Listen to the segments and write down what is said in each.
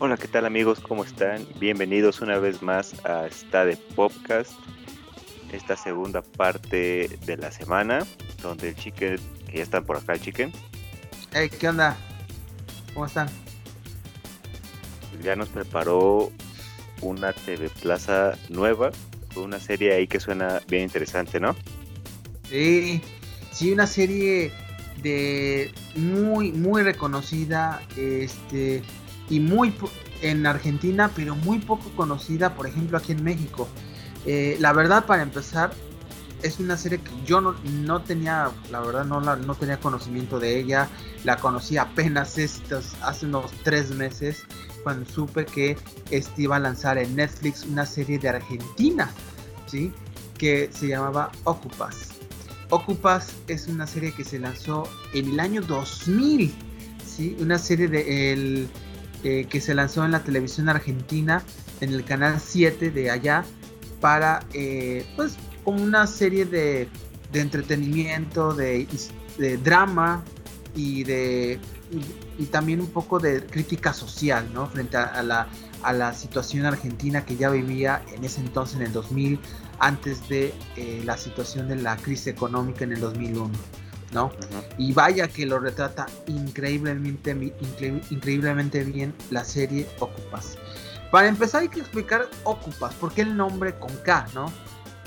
Hola, ¿qué tal amigos? ¿Cómo están? Bienvenidos una vez más a esta de Podcast, esta segunda parte de la semana, donde el chicken, que ya están por acá el chicken. Hey, ¿qué onda? ¿Cómo están? Ya nos preparó una TV Plaza nueva, una serie ahí que suena bien interesante, ¿no? Sí, sí, una serie de muy, muy reconocida, este, y muy en Argentina, pero muy poco conocida, por ejemplo, aquí en México. Eh, la verdad, para empezar, es una serie que yo no, no tenía, la verdad, no, la, no tenía conocimiento de ella. La conocí apenas estos, hace unos tres meses, cuando supe que este iba a lanzar en Netflix una serie de Argentina, ¿sí? Que se llamaba Ocupas. Ocupas es una serie que se lanzó en el año 2000, ¿sí? Una serie de el, que se lanzó en la televisión argentina, en el canal 7 de allá, para, eh, pues, como una serie de, de entretenimiento, de, de, drama y de y, también un poco de crítica social, ¿no? Frente a, la, a la situación argentina que ya vivía en ese entonces, en el 2000, antes de eh, la situación de la crisis económica en el 2001. ¿No? Y vaya que lo retrata increíblemente, increíblemente bien la serie Ocupas. Para empezar hay que explicar Ocupas, ¿por qué el nombre con K, no?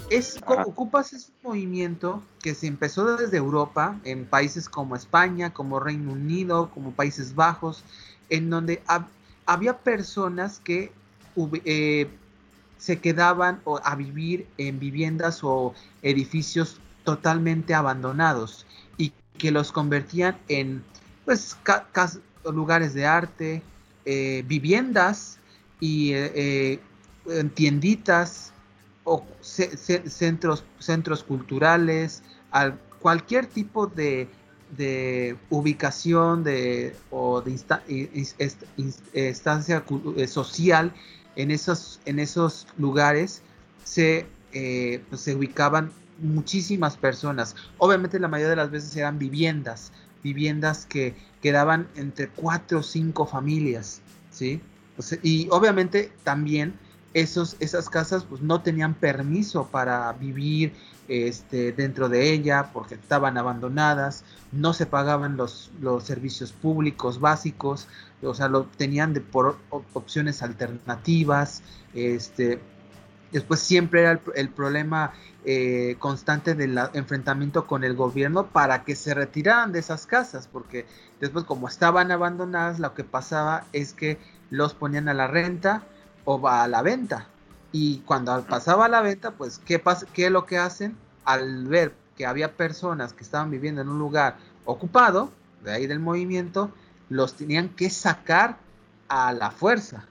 Es, Ocupas es un movimiento que se empezó desde Europa, en países como España, como Reino Unido, como Países Bajos, en donde había personas que eh, se quedaban a vivir en viviendas o edificios totalmente abandonados que los convertían en pues lugares de arte, eh, viviendas y eh, eh, tienditas o centros, centros culturales, cualquier tipo de, ubicación de, o de instancia social en esos, en esos lugares se, eh, pues, se ubicaban muchísimas personas. Obviamente la mayoría de las veces eran viviendas, viviendas que quedaban entre cuatro o cinco familias, ¿sí? y obviamente también esos, esas casas pues no tenían permiso para vivir este, dentro de ella porque estaban abandonadas, no se pagaban los, los servicios públicos básicos, o sea, lo tenían de, por opciones alternativas, este, después siempre era el, problema eh, constante del enfrentamiento con el gobierno para que se retiraran de esas casas, porque después como estaban abandonadas, lo que pasaba es que los ponían a la renta o a la venta. Y cuando pasaba a la venta, pues, ¿qué, pasa, ¿qué es lo que hacen? Al ver que había personas que estaban viviendo en un lugar ocupado, de ahí del movimiento, los tenían que sacar a la fuerza.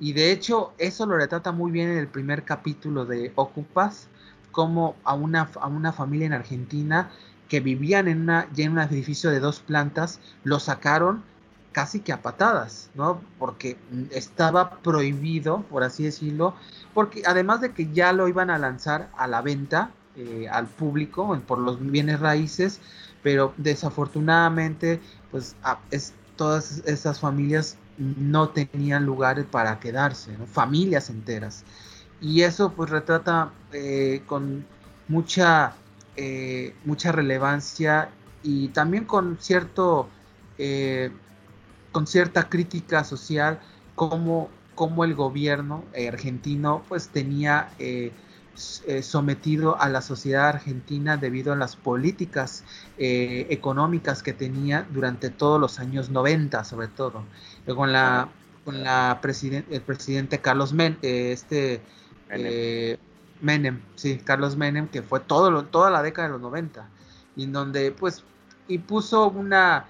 Y de hecho, eso lo retrata muy bien en el primer capítulo de Ocupas, como a una, a una familia en Argentina que vivían en, una, en un edificio de dos plantas, lo sacaron casi que a patadas, ¿no? Porque estaba prohibido, por así decirlo, porque además de que ya lo iban a lanzar a la venta eh, al público por los bienes raíces, pero desafortunadamente, pues es, todas esas familias no tenían lugares para quedarse, familias enteras. Y eso pues retrata eh, con mucha, eh, mucha relevancia y también con cierto eh, con cierta crítica social como, como el gobierno argentino pues tenía eh, sometido a la sociedad argentina debido a las políticas eh, económicas que tenía durante todos los años 90 sobre todo con la con la el presidente Carlos Men eh, este Menem. sí Carlos Menem que fue todo toda la década de los 90 y en donde pues y puso una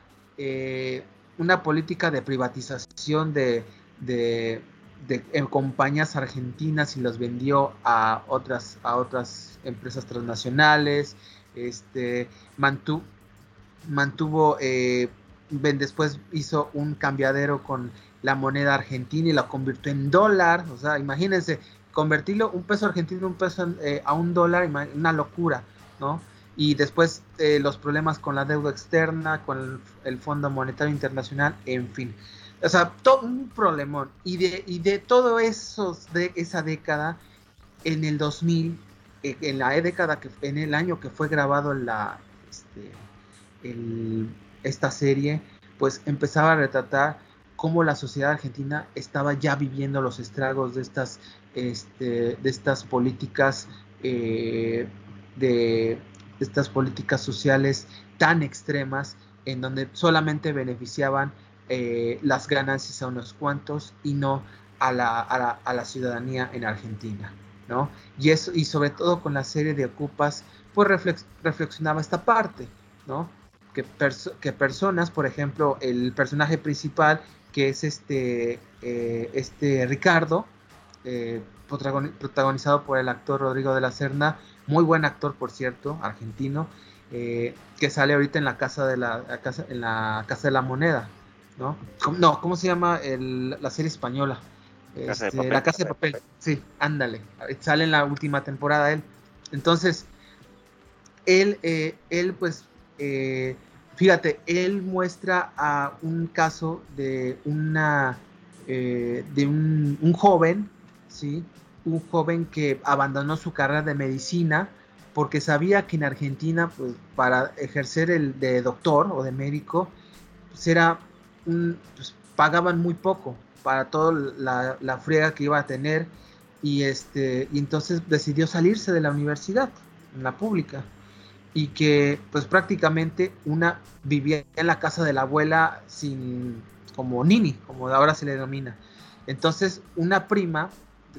una política de privatización de, de de compañías argentinas y las vendió a otras, a otras empresas transnacionales. Este, mantuvo, mantuvo eh, después hizo un cambiadero con la moneda argentina y la convirtió en dólar. O sea, imagínense, convertirlo un peso argentino un peso, eh, a un dólar, una locura, ¿no? Y después eh, los problemas con la deuda externa, con el Fondo Monetario Internacional, en fin. O sea, todo un problemón. Y de, y de todo esos, de esa década, en el 2000, eh, en la década, que, en el año que fue grabado la, este, esta serie, pues empezaba a retratar cómo la sociedad argentina estaba ya viviendo los estragos de estas, este, de estas políticas eh, de, estas políticas sociales tan extremas en donde solamente beneficiaban eh, las ganancias a unos cuantos y no a la, a la, ciudadanía en Argentina. ¿no? Y, eso, y sobre todo con la serie de Ocupas, pues reflexionaba esta parte, ¿no? Que, que, personas, por ejemplo, el personaje principal, que es este, eh, este Ricardo, eh, protagonizado por el actor Rodrigo de la Serna, muy buen actor, por cierto, argentino, eh, que sale ahorita en la casa de la, casa, en la casa de la moneda, ¿no? No, ¿cómo se llama la serie española? Este, la casa de papel. Sí, ándale. Sale en la última temporada él. Entonces, él, eh, él pues, eh, fíjate, él muestra a un caso de una, de un, un joven, ¿sí? un joven que abandonó su carrera de medicina porque sabía que en Argentina, pues, para ejercer el de doctor o de médico, pues era pues, pagaban muy poco para toda la, la, friega que iba a tener y este y entonces decidió salirse de la universidad, en la pública y que pues prácticamente una vivía en la casa de la abuela sin como nini, como ahora se le denomina. Entonces una prima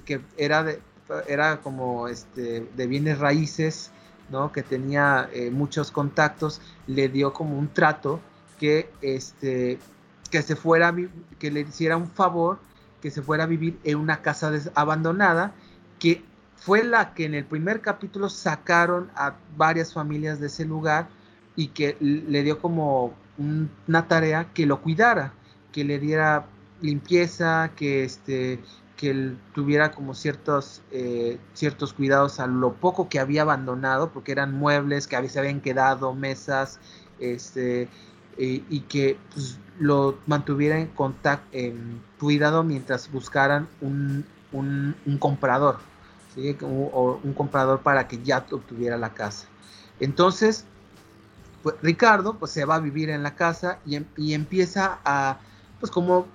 que era de, era como este de bienes raíces, ¿no? Que tenía eh, muchos contactos, le dio como un trato que este que se fuera que le hiciera un favor que se fuera a vivir en una casa abandonada que fue la que en el primer capítulo sacaron a varias familias de ese lugar y que le dio como una tarea que lo cuidara, que le diera limpieza, que este que él tuviera como ciertos, eh, ciertos cuidados a lo poco que había abandonado, porque eran muebles que se habían quedado, mesas, este, eh, y que pues, lo mantuviera en contacto, en cuidado mientras buscaran un, un, comprador, o un comprador para que ya obtuviera la casa. Entonces, pues, Ricardo pues se va a vivir en la casa y, em, y empieza a, pues como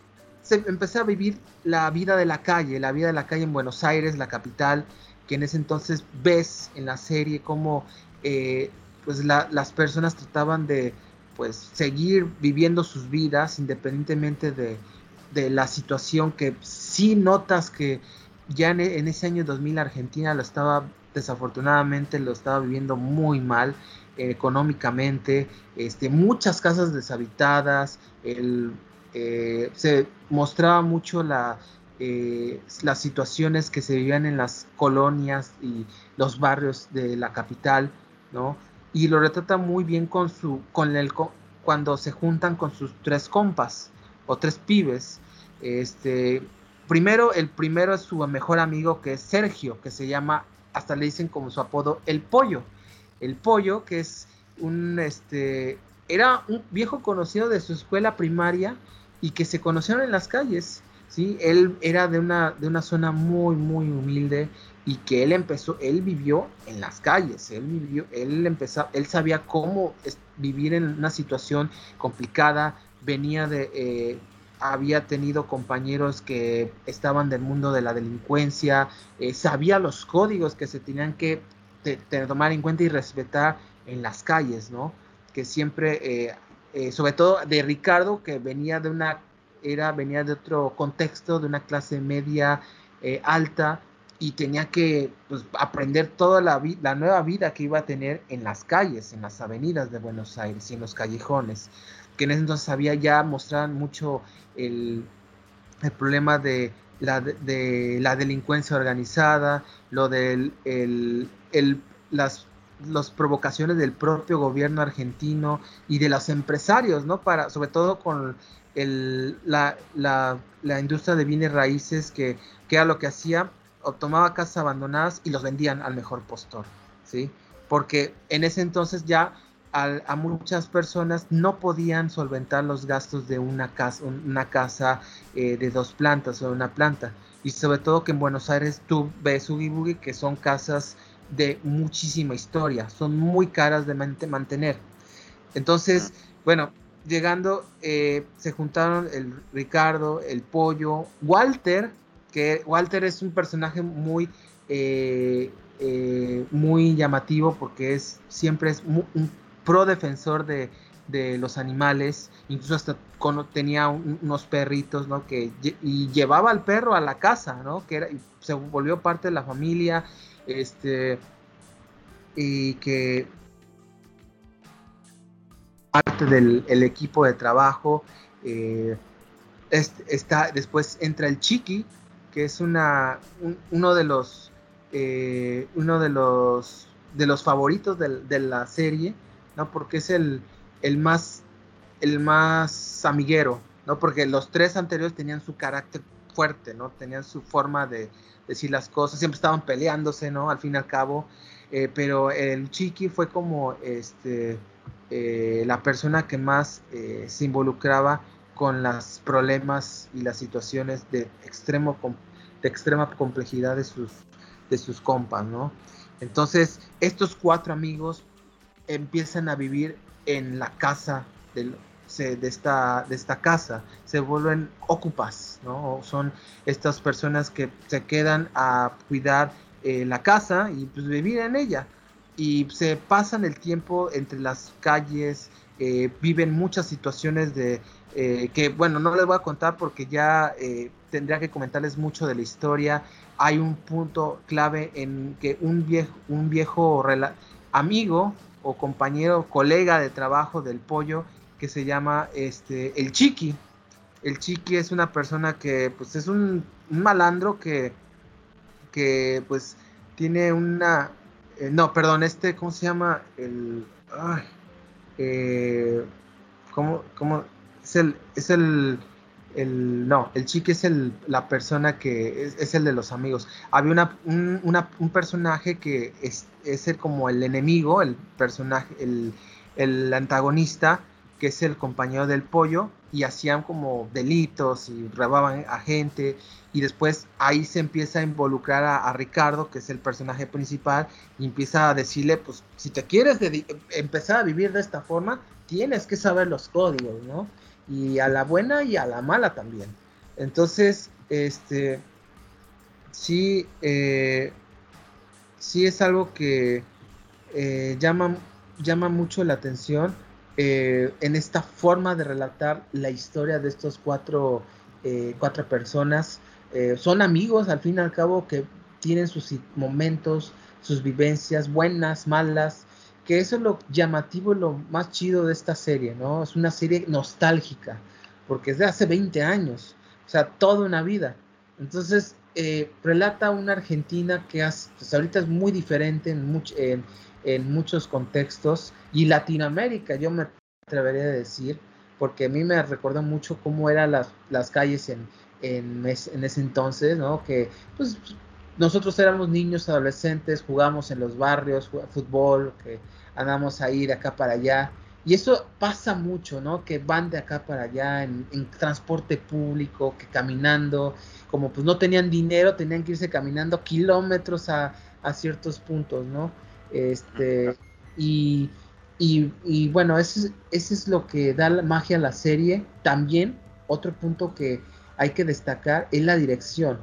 se empecé a vivir la vida de la calle, la vida de la calle en Buenos Aires, la capital, que en ese entonces ves en la serie cómo eh, pues las personas trataban de pues seguir viviendo sus vidas independientemente de, la situación que sí notas que ya en, ese año 2000 Argentina lo estaba desafortunadamente lo estaba viviendo muy mal eh, económicamente, este, muchas casas deshabitadas, el eh, se mostraba mucho la, eh, las situaciones que se vivían en las colonias y los barrios de la capital, ¿no? Y lo retrata muy bien con su, con el, cuando se juntan con sus tres compas o tres pibes. Este, primero, el primero es su mejor amigo que es Sergio, que se llama, hasta le dicen como su apodo, el pollo. El pollo, que es un, este, era un viejo conocido de su escuela primaria y que se conocieron en las calles. ¿sí? Él era de una, de una zona muy, muy humilde y que él empezó, él vivió en las calles, él vivió, él empezó, él sabía cómo vivir en una situación complicada, venía de, eh, había tenido compañeros que estaban del mundo de la delincuencia, eh, sabía los códigos que se tenían que tomar en cuenta y respetar en las calles, ¿no? Que siempre eh, eh, sobre todo de Ricardo, que venía de una, era, venía de otro contexto, de una clase media eh, alta, y tenía que pues, aprender toda la, la nueva vida que iba a tener en las calles, en las avenidas de Buenos Aires y en los callejones, que en ese entonces había ya mostraban mucho el, el problema de la, de la delincuencia organizada, lo del el, el, las las provocaciones del propio gobierno argentino y de los empresarios, ¿no? Para, sobre todo con el, la, la, la, industria de bienes raíces que, que era lo que hacía, tomaba casas abandonadas y los vendían al mejor postor, ¿sí? Porque en ese entonces ya a, muchas personas no podían solventar los gastos de una casa, una casa eh, de dos plantas o una planta. Y sobre todo que en Buenos Aires tú ves Ugi que son casas de muchísima historia, son muy caras de mantener. Entonces, bueno, llegando, eh, se juntaron el Ricardo, el Pollo, Walter, que Walter es un personaje muy, eh, eh, muy llamativo porque es siempre es un pro defensor de, los animales, incluso hasta tenía unos perritos, ¿no? Que y llevaba al perro a la casa, ¿no? Que era, se volvió parte de la familia, este, y que parte del equipo de trabajo. Eh, está, después entra el Chiqui, que es una, uno de los eh, uno de los de los favoritos de, la serie, ¿no? Porque es el, el más el más amiguero, ¿no? Porque los tres anteriores tenían su carácter fuerte, ¿no? Tenían su forma de decir las cosas, siempre estaban peleándose, ¿no? Al fin y al cabo, eh, pero el Chiqui fue como este eh, la persona que más se involucraba con los problemas y las situaciones de, extremo, de extrema complejidad de sus, de sus compas, ¿no? Entonces, estos cuatro amigos empiezan a vivir en la casa de, de, esta, de esta casa, se vuelven ocupas, ¿no? Son estas personas que se quedan a cuidar eh, la casa y pues vivir en ella y se pasan el tiempo entre las calles, eh, viven muchas situaciones de eh, que, bueno, no les voy a contar porque ya eh, tendría que comentarles mucho de la historia. Hay un punto clave en que un viejo, un viejo amigo o compañero, colega de trabajo del pollo que se llama este el Chiqui. El Chiqui es una persona que pues es un, un malandro que, que pues tiene una eh, no, perdón, este, ¿cómo se llama? El. Ay, eh, ¿cómo, ¿Cómo? Es el. Es el. El, no, el chique es el, la persona que es, el de los amigos. Había una, un, un personaje que es, es el, como el enemigo, el personaje, el, el antagonista, que es el compañero del pollo, y hacían como delitos y robaban a gente y después ahí se empieza a involucrar a, Ricardo, que es el personaje principal, y empieza a decirle, pues si te quieres empezar a vivir de esta forma, tienes que saber los códigos, ¿no? Y a la buena y a la mala también. Entonces, este, sí, eh, sí es algo que eh, llama, llama mucho la atención eh, en esta forma de relatar la historia de estos cuatro, cuatro personas eh, son amigos al fin y al cabo que tienen sus momentos, sus vivencias, buenas, malas, que eso es lo llamativo lo más chido de esta serie, ¿no? Es una serie nostálgica, porque es de hace 20 años, o sea, toda una vida. Entonces, eh, relata una Argentina que hace, pues ahorita es muy diferente en, en, muchos contextos, y Latinoamérica, yo me atrevería a decir, porque a mí me recuerda mucho cómo eran las, las calles en, en, ese entonces, ¿no? Que pues nosotros éramos niños, adolescentes, jugamos en los barrios, fútbol, que andamos ahí de acá para allá. Y eso pasa mucho, ¿no? Que van de acá para allá en, transporte público, que caminando, como pues no tenían dinero, tenían que irse caminando kilómetros a, ciertos puntos, ¿no? Este, y, y, bueno, eso eso es lo que da la magia a la serie. También, otro punto que, hay que destacar es la dirección.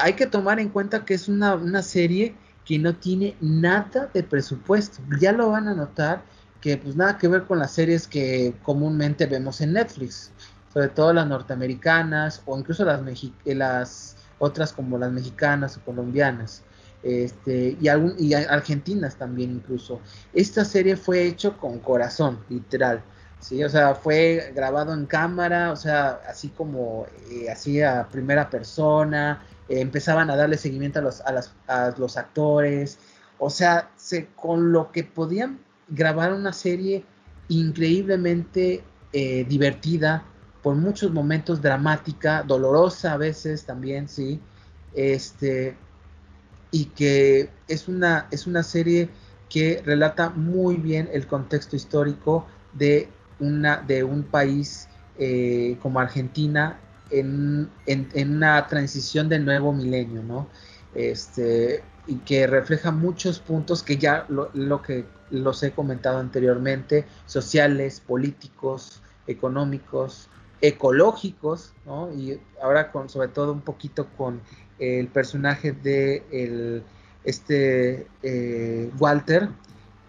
Hay que tomar en cuenta que es una, serie que no tiene nada de presupuesto. Ya lo van a notar que pues nada que ver con las series que comúnmente vemos en Netflix, sobre todo las norteamericanas o incluso las, las otras como las mexicanas o colombianas. Este, y, algún, y argentinas también incluso. Esta serie fue hecho con corazón, literal. Sí, o sea, fue grabado en cámara, o sea, así como eh, así a primera persona, eh, empezaban a darle seguimiento a los, a, las, a los actores, o sea, se, con lo que podían grabar una serie increíblemente eh, divertida, por muchos momentos dramática, dolorosa a veces también, sí, este, y que es una, es una serie que relata muy bien el contexto histórico de, una, de un país eh, como Argentina en, una transición del nuevo milenio, ¿no? Este, y que refleja muchos puntos que ya lo, que los he comentado anteriormente, sociales, políticos, económicos, ecológicos, ¿no? Y ahora con, sobre todo un poquito con el personaje de el, este eh, Walter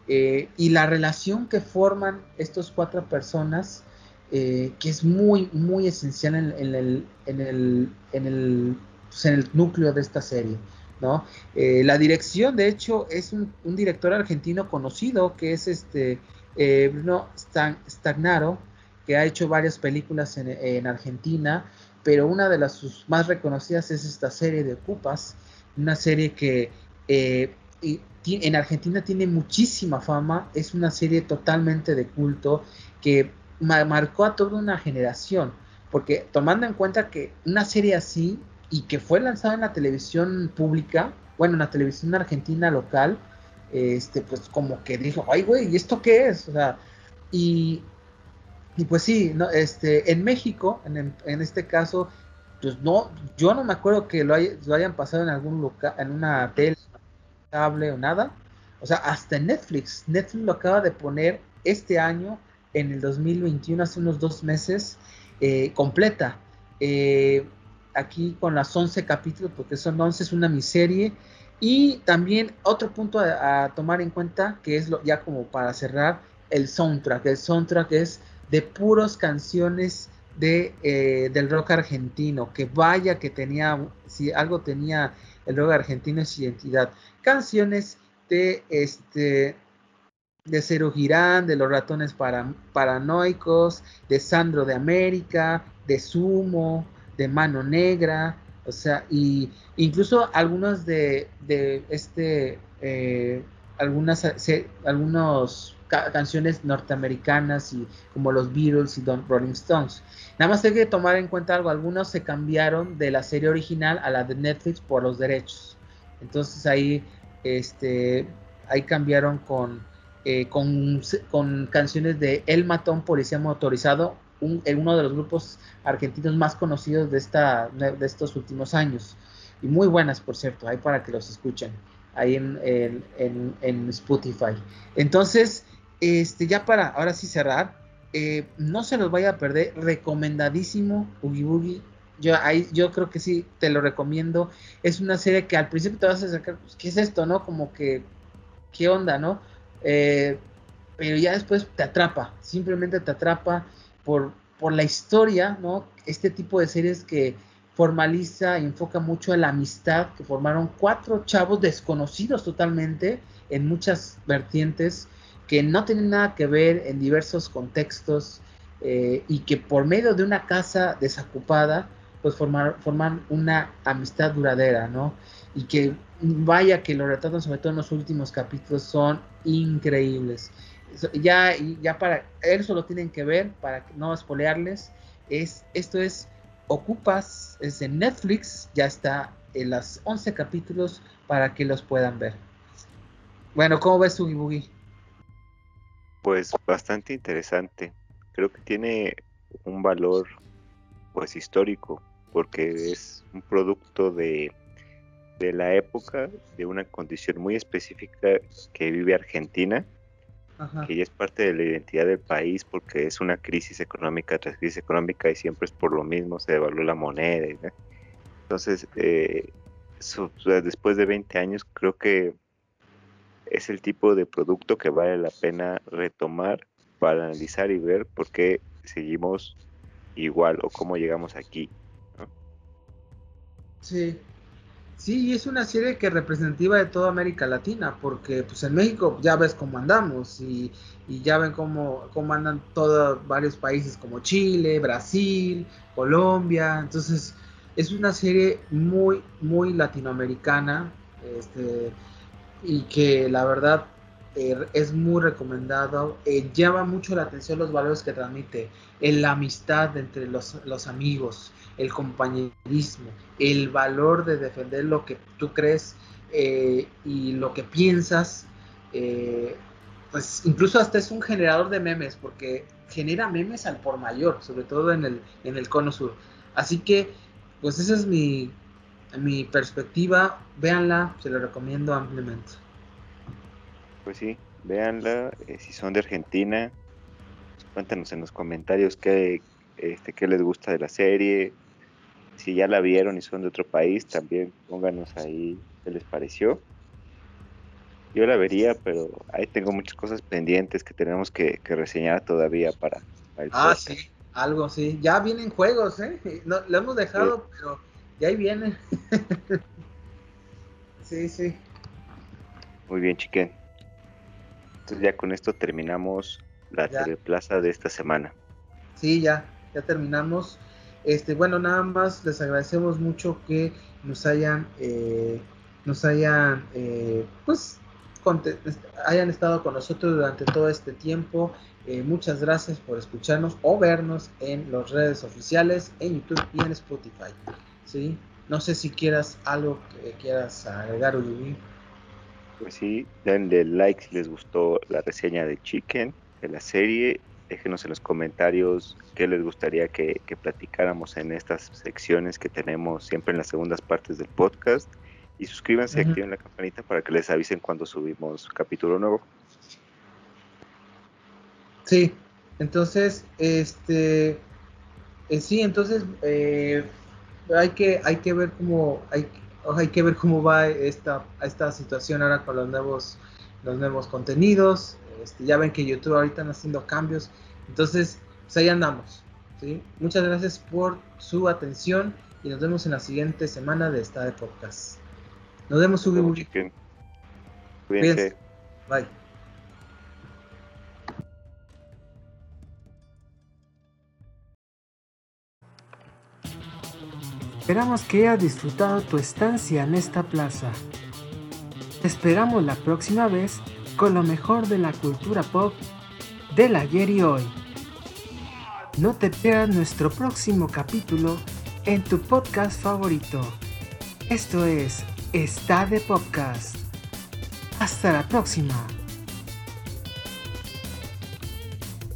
eh, y la relación que forman estos cuatro personas eh, que es muy muy esencial en, el, en, el, en, el, pues, en el núcleo de esta serie ¿no? la dirección de hecho es un, director argentino conocido que es este Bruno Stagnaro que ha hecho varias películas en, en Argentina pero una de las más reconocidas es esta serie de Ocupas, una serie que eh, en Argentina tiene muchísima fama, es una serie totalmente de culto que marcó a toda una generación, porque tomando en cuenta que una serie así y que fue lanzada en la televisión pública, bueno, en la televisión argentina local, este, pues como que dijo, ay, güey, ¿y esto qué es? O sea, y, y pues sí, no, este, en México, en, en este caso, pues no, yo no me acuerdo que lo, lo hayan pasado en algún lugar, en una tele, cable o nada. O sea, hasta Netflix. Netflix lo acaba de poner este año, en el 2021, hace unos dos meses, eh, completa. Eh, aquí con las 11 capítulos, porque son 11, es una miserie. Y también otro punto a, tomar en cuenta, que es lo, ya como para cerrar, el soundtrack. El soundtrack es de puros canciones de, eh, del rock argentino, que vaya que tenía, si algo tenía el rock argentino es identidad. Canciones de este de Cero Girán, de los ratones para, paranoicos, de Sandro de América, de Sumo, de Mano Negra, o sea, y incluso algunos de, este, eh, algunas, algunos canciones norteamericanas y como los Beatles y Don Rolling Stones. Nada más hay que tomar en cuenta algo, algunos se cambiaron de la serie original a la de Netflix por los derechos. Entonces ahí, este, ahí cambiaron con, eh, con, con, canciones de El Matón Policía Motorizado, un, uno de los grupos argentinos más conocidos de, esta, de estos últimos años. Y muy buenas, por cierto, ahí para que los escuchen, ahí en, en, en Spotify. Entonces, este, ya para ahora sí cerrar, eh, no se los vaya a perder, recomendadísimo Oogie Boogie. Yo, ahí, yo creo que sí, te lo recomiendo. Es una serie que al principio te vas a sacar, pues, ¿qué es esto, no? Como que, ¿qué onda, no? Eh, pero ya después te atrapa, simplemente te atrapa por, por la historia, ¿no? Este tipo de series que formaliza, enfoca mucho a la amistad que formaron cuatro chavos desconocidos totalmente en muchas vertientes que no tienen nada que ver en diversos contextos eh, y que por medio de una casa desocupada pues formar, forman una amistad duradera, ¿no? Y que vaya que lo retratan sobre todo en los últimos capítulos son increíbles. Ya, ya para eso lo tienen que ver, para no espolearles, es, esto es Ocupas, es en Netflix, ya está en los 11 capítulos para que los puedan ver. Bueno, ¿cómo ves Sugi Boogie? Pues bastante interesante. Creo que tiene un valor pues histórico porque es un producto de, de la época, de una condición muy específica que vive Argentina, que ya es parte de la identidad del país porque es una crisis económica tras crisis económica y siempre es por lo mismo, se devaluó la moneda. Entonces, eh, después de 20 años creo que es el tipo de producto que vale la pena retomar para analizar y ver por qué seguimos igual o cómo llegamos aquí. Sí, sí, es una serie que es representativa de toda América Latina, porque pues en México ya ves cómo andamos y, ya ven cómo, cómo andan todos varios países como Chile, Brasil, Colombia, entonces es una serie muy, muy latinoamericana, este, y que la verdad eh, es muy recomendado. Eh, llama mucho la atención los valores que transmite, la amistad entre los, los, amigos, el compañerismo, el valor de defender lo que tú crees eh, y lo que piensas eh, pues incluso hasta es un generador de memes, porque genera memes al por mayor, sobre todo en el, en el cono sur. Así que, pues esa es mi, mi perspectiva, véanla, se la recomiendo ampliamente. Pues sí, véanla, eh, si son de Argentina, cuéntanos en los comentarios qué, este, qué les gusta de la serie, si ya la vieron y son de otro país, también pónganos ahí qué les pareció. Yo la vería, pero ahí tengo muchas cosas pendientes que tenemos que, reseñar todavía para, el Ah, sí, algo sí. Ya vienen juegos, ¿eh? No, lo hemos dejado, pero ya ahí vienen. sí, sí. Muy bien, chiquen. Entonces ya con esto terminamos la teleplaza de esta semana. Sí, ya, ya terminamos. Este, bueno, nada más les agradecemos mucho que nos hayan, eh, nos hayan, eh, pues, hayan estado con nosotros durante todo este tiempo. Eh, muchas gracias por escucharnos o vernos en las redes oficiales, en YouTube y en Spotify. ¿sí? No sé si quieras algo que quieras agregar, Ulubi. Pues sí, denle like si les gustó la reseña de Chicken, de la serie. Déjenos en los comentarios qué les gustaría que, platicáramos en estas secciones que tenemos siempre en las segundas partes del podcast. Y suscríbanse, y activen la campanita para que les avisen cuando subimos capítulo nuevo. Sí, entonces, este, eh, sí, entonces eh, hay que hay que ver cómo hay, hay que ver cómo va esta esta situación ahora con los nuevos los nuevos contenidos. Este, ya ven que YouTube ahorita están haciendo cambios, entonces pues ahí andamos. ¿sí? Muchas gracias por su atención y nos vemos en la siguiente semana de esta de podcast. Nos vemos, Ubi. Cuídense. Bye. Esperamos que hayas disfrutado tu estancia en esta plaza. Te esperamos la próxima vez con lo mejor de la cultura pop del ayer y hoy. No te pierdas nuestro próximo capítulo en tu podcast favorito. Esto es Está de Podcast. Hasta la próxima.